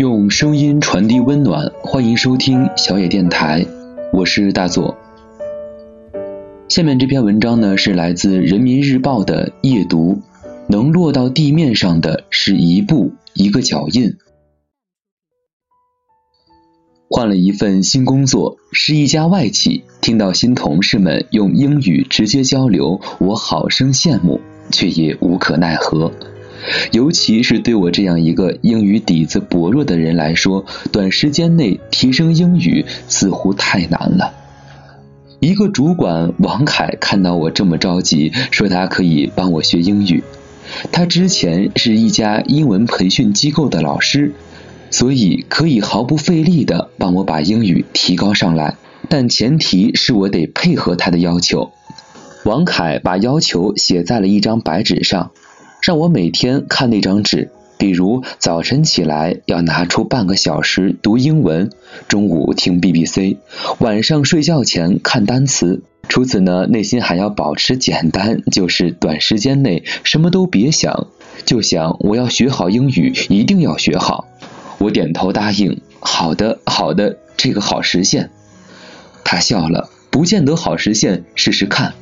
用声音传递温暖，欢迎收听小野电台，我是大佐。下面这篇文章呢，是来自人民日报的夜读，能落到地面上的是一步一个脚印。换了一份新工作，是一家外企，听到新同事们用英语直接交流，我好生羡慕，却也无可奈何。尤其是对我这样一个英语底子薄弱的人来说，短时间内提升英语似乎太难了。一个主管王凯看到我这么着急，说他可以帮我学英语。他之前是一家英文培训机构的老师，所以可以毫不费力的帮我把英语提高上来。但前提是我得配合他的要求。王凯把要求写在了一张白纸上。让我每天看那张纸，比如早晨起来要拿出半个小时读英文，中午听 BBC，晚上睡觉前看单词。除此呢，内心还要保持简单，就是短时间内什么都别想，就想我要学好英语，一定要学好。我点头答应，好的，好的，这个好实现。他笑了，不见得好实现，试试看。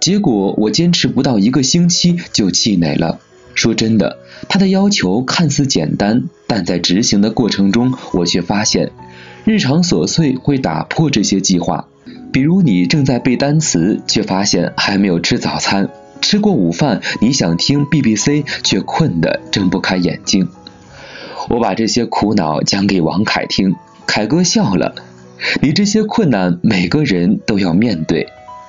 结果我坚持不到一个星期就气馁了。说真的，他的要求看似简单，但在执行的过程中，我却发现日常琐碎会打破这些计划。比如你正在背单词，却发现还没有吃早餐；吃过午饭，你想听 BBC，却困得睁不开眼睛。我把这些苦恼讲给王凯听，凯哥笑了。你这些困难，每个人都要面对。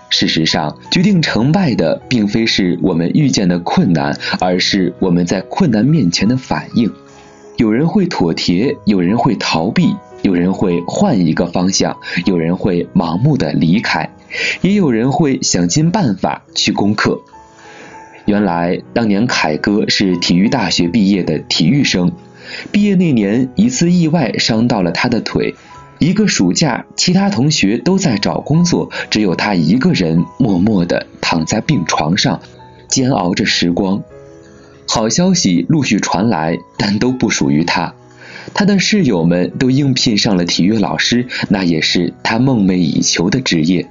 事实上，决定成败的并非是我们遇见的困难，而是我们在困难面前的反应。有人会妥帖，有人会逃避，有人会换一个方向，有人会盲目的离开，也有人会想尽办法去攻克。原来，当年凯哥是体育大学毕业的体育生，毕业那年一次意外伤到了他的腿。一个暑假，其他同学都在找工作，只有他一个人默默的躺在病床上，煎熬着时光。好消息陆续传来，但都不属于他。他的室友们都应聘上了体育老师，那也是他梦寐以求的职业。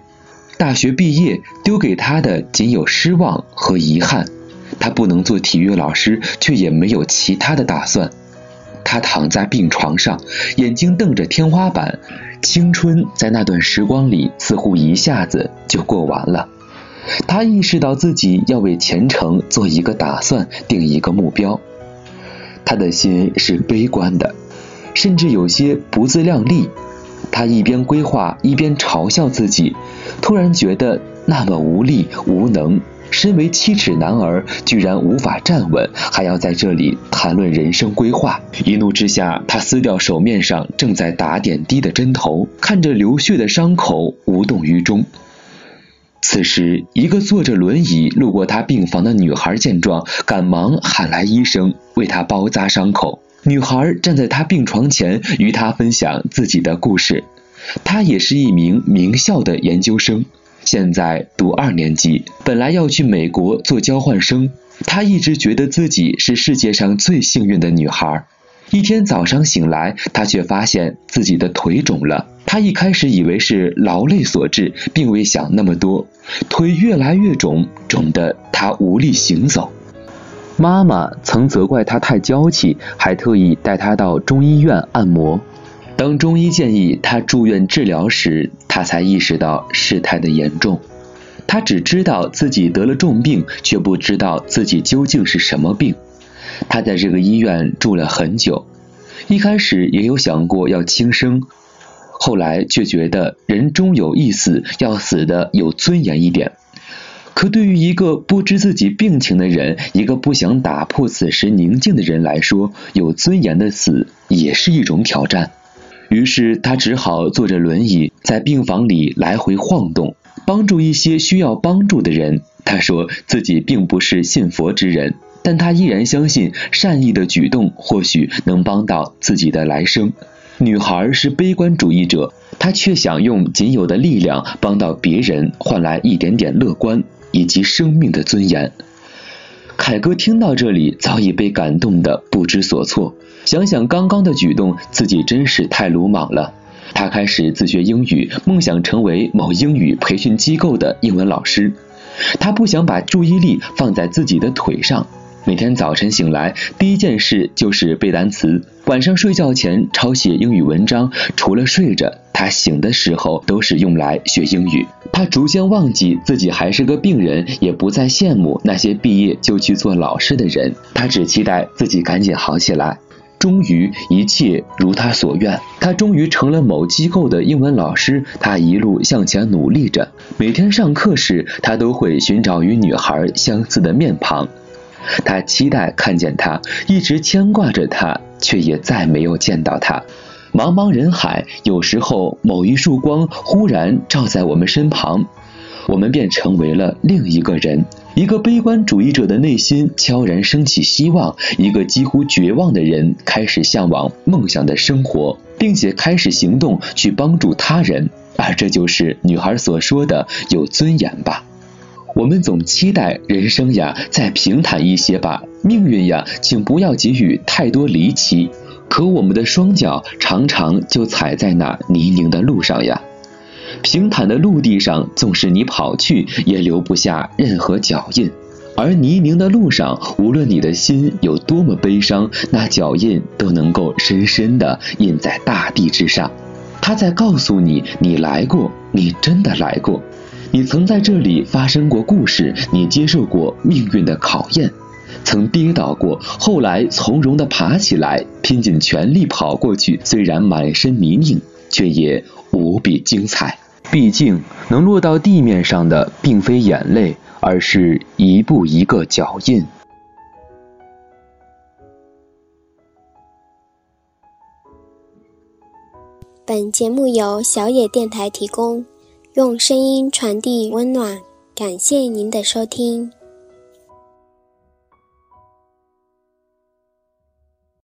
大学毕业，丢给他的仅有失望和遗憾。他不能做体育老师，却也没有其他的打算。他躺在病床上，眼睛瞪着天花板，青春在那段时光里似乎一下子就过完了。他意识到自己要为前程做一个打算，定一个目标。他的心是悲观的，甚至有些不自量力。他一边规划，一边嘲笑自己，突然觉得那么无力无能。身为七尺男儿，居然无法站稳，还要在这里谈论人生规划。一怒之下，他撕掉手面上正在打点滴的针头，看着流血的伤口，无动于衷。此时，一个坐着轮椅路过他病房的女孩见状，赶忙喊来医生为他包扎伤口。女孩站在他病床前，与他分享自己的故事。她也是一名名校的研究生。现在读二年级，本来要去美国做交换生。她一直觉得自己是世界上最幸运的女孩。一天早上醒来，她却发现自己的腿肿了。她一开始以为是劳累所致，并未想那么多。腿越来越肿，肿得她无力行走。妈妈曾责怪她太娇气，还特意带她到中医院按摩。当中医建议他住院治疗时，他才意识到事态的严重。他只知道自己得了重病，却不知道自己究竟是什么病。他在这个医院住了很久，一开始也有想过要轻生，后来却觉得人终有一死，要死的有尊严一点。可对于一个不知自己病情的人，一个不想打破此时宁静的人来说，有尊严的死也是一种挑战。于是他只好坐着轮椅在病房里来回晃动，帮助一些需要帮助的人。他说自己并不是信佛之人，但他依然相信善意的举动或许能帮到自己的来生。女孩是悲观主义者，她却想用仅有的力量帮到别人，换来一点点乐观以及生命的尊严。凯哥听到这里，早已被感动的不知所措。想想刚刚的举动，自己真是太鲁莽了。他开始自学英语，梦想成为某英语培训机构的英文老师。他不想把注意力放在自己的腿上。每天早晨醒来，第一件事就是背单词；晚上睡觉前抄写英语文章。除了睡着，他醒的时候都是用来学英语。他逐渐忘记自己还是个病人，也不再羡慕那些毕业就去做老师的人。他只期待自己赶紧好起来。终于，一切如他所愿，他终于成了某机构的英文老师。他一路向前努力着，每天上课时，他都会寻找与女孩相似的面庞。他期待看见他，一直牵挂着他，却也再没有见到他。茫茫人海，有时候某一束光忽然照在我们身旁，我们便成为了另一个人。一个悲观主义者的内心悄然升起希望，一个几乎绝望的人开始向往梦想的生活，并且开始行动去帮助他人。而这就是女孩所说的有尊严吧。我们总期待人生呀再平坦一些吧，命运呀，请不要给予太多离奇。可我们的双脚常常就踩在那泥泞的路上呀。平坦的陆地上，纵使你跑去，也留不下任何脚印；而泥泞的路上，无论你的心有多么悲伤，那脚印都能够深深的印在大地之上。他在告诉你，你来过，你真的来过。你曾在这里发生过故事，你接受过命运的考验，曾跌倒过，后来从容的爬起来，拼尽全力跑过去。虽然满身泥泞，却也无比精彩。毕竟能落到地面上的，并非眼泪，而是一步一个脚印。本节目由小野电台提供。用声音传递温暖，感谢您的收听。